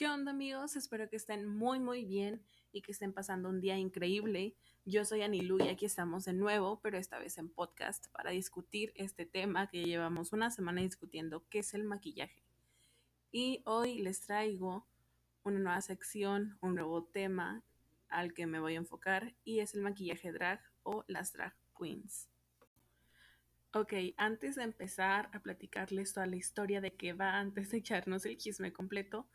¿Qué onda amigos? Espero que estén muy muy bien y que estén pasando un día increíble. Yo soy Anilu y aquí estamos de nuevo, pero esta vez en podcast para discutir este tema que llevamos una semana discutiendo, que es el maquillaje. Y hoy les traigo una nueva sección, un nuevo tema al que me voy a enfocar y es el maquillaje drag o las drag queens. Ok, antes de empezar a platicarles toda la historia de qué va, antes de echarnos el chisme completo,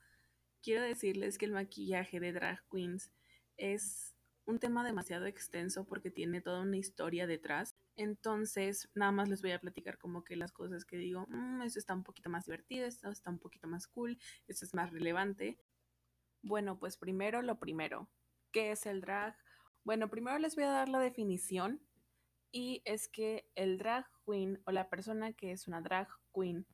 quiero decirles que el maquillaje de drag queens es un tema demasiado extenso porque tiene toda una historia detrás. Entonces, nada más les voy a platicar como que las cosas que digo, mmm, eso está un poquito más divertido, esto está un poquito más cool, esto es más relevante. Bueno, pues primero lo primero, ¿qué es el drag? Bueno, primero les voy a dar la definición y es que el drag queen o la persona que es una drag queen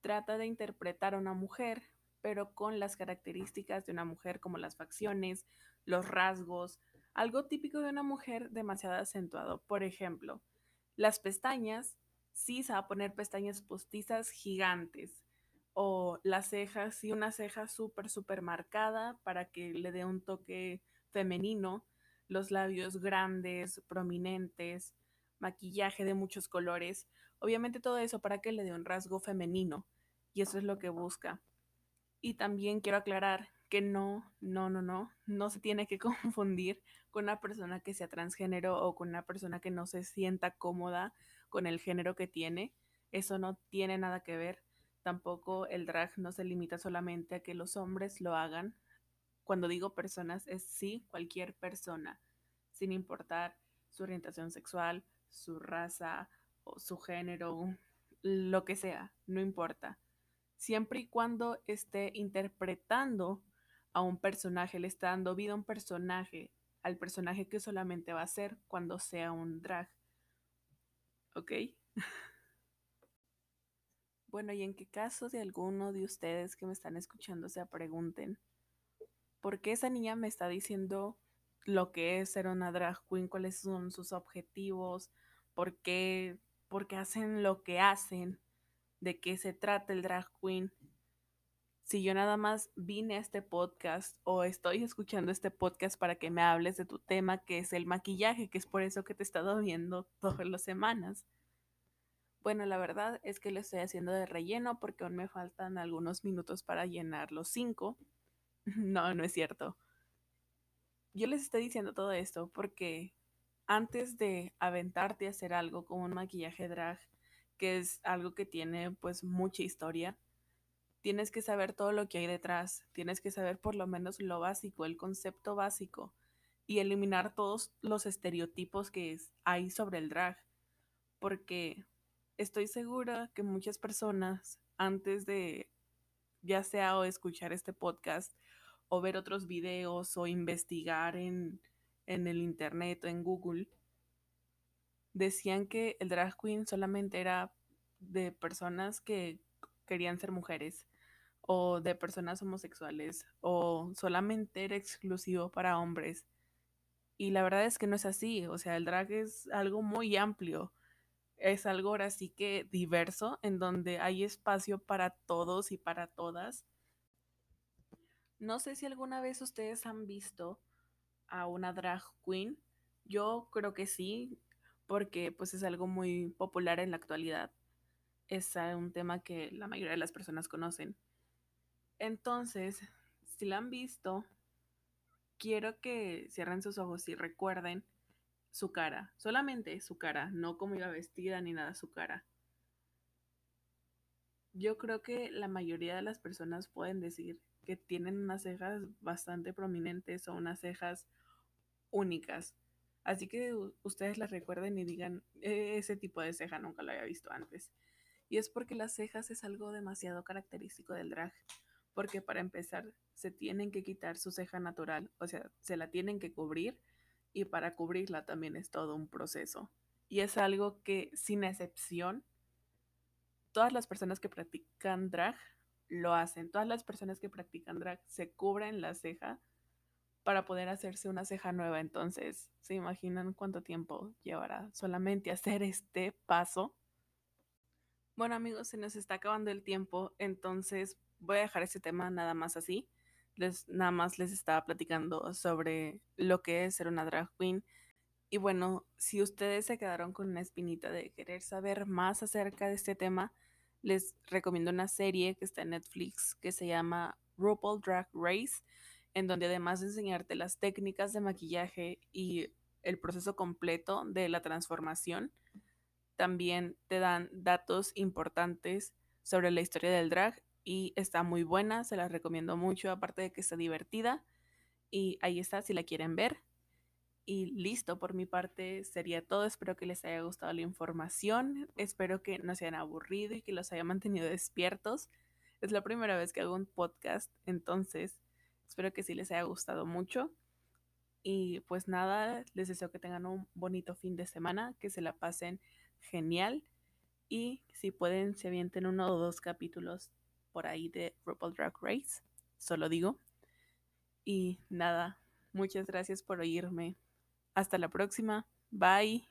trata de interpretar a una mujer, pero con las características de una mujer como las facciones, los rasgos, algo típico de una mujer demasiado acentuado. Por ejemplo, las pestañas, sí se va a poner pestañas postizas gigantes o las cejas, sí una ceja súper, súper marcada para que le dé un toque femenino, los labios grandes, prominentes, maquillaje de muchos colores, obviamente todo eso para que le dé un rasgo femenino y eso es lo que busca. Y también quiero aclarar que no, no, no, no, no se tiene que confundir con una persona que sea transgénero o con una persona que no se sienta cómoda con el género que tiene. Eso no tiene nada que ver. Tampoco el drag no se limita solamente a que los hombres lo hagan. Cuando digo personas es sí cualquier persona, sin importar su orientación sexual, su raza o su género, lo que sea, no importa. Siempre y cuando esté interpretando a un personaje, le está dando vida a un personaje, al personaje que solamente va a ser cuando sea un drag. ¿Ok? bueno, y en qué caso de alguno de ustedes que me están escuchando se pregunten, ¿por qué esa niña me está diciendo lo que es ser una drag queen, cuáles son sus objetivos, por qué, por qué hacen lo que hacen, de qué se trata el drag queen. Si yo nada más vine a este podcast o estoy escuchando este podcast para que me hables de tu tema, que es el maquillaje, que es por eso que te he estado viendo todas las semanas. Bueno, la verdad es que lo estoy haciendo de relleno porque aún me faltan algunos minutos para llenar los cinco. no, no es cierto yo les estoy diciendo todo esto porque antes de aventarte a hacer algo como un maquillaje drag, que es algo que tiene pues mucha historia, tienes que saber todo lo que hay detrás, tienes que saber por lo menos lo básico, el concepto básico y eliminar todos los estereotipos que hay sobre el drag, porque estoy segura que muchas personas antes de ya sea o escuchar este podcast o ver otros videos o investigar en, el internet o en Google, decían que el drag queen solamente era de personas que querían ser mujeres o de personas homosexuales o solamente era exclusivo para hombres. Y la verdad es que no es así, o sea, el drag es algo muy amplio, es algo ahora sí que diverso, en donde hay espacio para todos y para todas. No sé si alguna vez ustedes han visto a una drag queen. Yo creo que sí, porque pues es algo muy popular en la actualidad. Es un tema que la mayoría de las personas conocen. Entonces, si la han visto, quiero que cierren sus ojos y recuerden su cara, solamente su cara, no cómo iba vestida ni nada su cara. Yo creo que la mayoría de las personas pueden decir que tienen unas cejas bastante prominentes o unas cejas únicas. Así que ustedes las recuerden y digan, e-, ese tipo de ceja nunca lo había visto antes. Y es porque las cejas es algo demasiado característico del drag. Porque para empezar, se tienen que quitar su ceja natural, o sea, se la tienen que cubrir y para cubrirla también es todo un proceso. Y es algo que, sin excepción, todas las personas que practican drag lo hacen. Todas las personas que practican drag se cubren la ceja para poder hacerse una ceja nueva. Entonces, ¿se imaginan cuánto tiempo llevará solamente hacer este paso? Bueno amigos, se nos está acabando el tiempo, entonces voy a dejar este tema nada más así. les nada más les estaba platicando sobre lo que es ser una drag queen. Y bueno, si ustedes se quedaron con una espinita de querer saber más acerca de este tema, les recomiendo una serie que está en Netflix que se llama RuPaul Drag Race, en donde además de enseñarte las técnicas de maquillaje y el proceso completo de la transformación, también te dan datos importantes sobre la historia del drag y está muy buena, se la recomiendo mucho, aparte de que está divertida. Y ahí está, si la quieren ver. Y listo, por mi parte sería todo. Espero que les haya gustado la información. Espero que no se hayan aburrido y que los haya mantenido despiertos. Es la primera vez que hago un podcast, entonces espero que sí les haya gustado mucho. Y pues nada, les deseo que tengan un bonito fin de semana, que se la pasen genial y si pueden se avienten uno o dos capítulos por ahí de RuPaul Drag Race, solo digo. Y nada, muchas gracias por oírme. Hasta la próxima. Bye.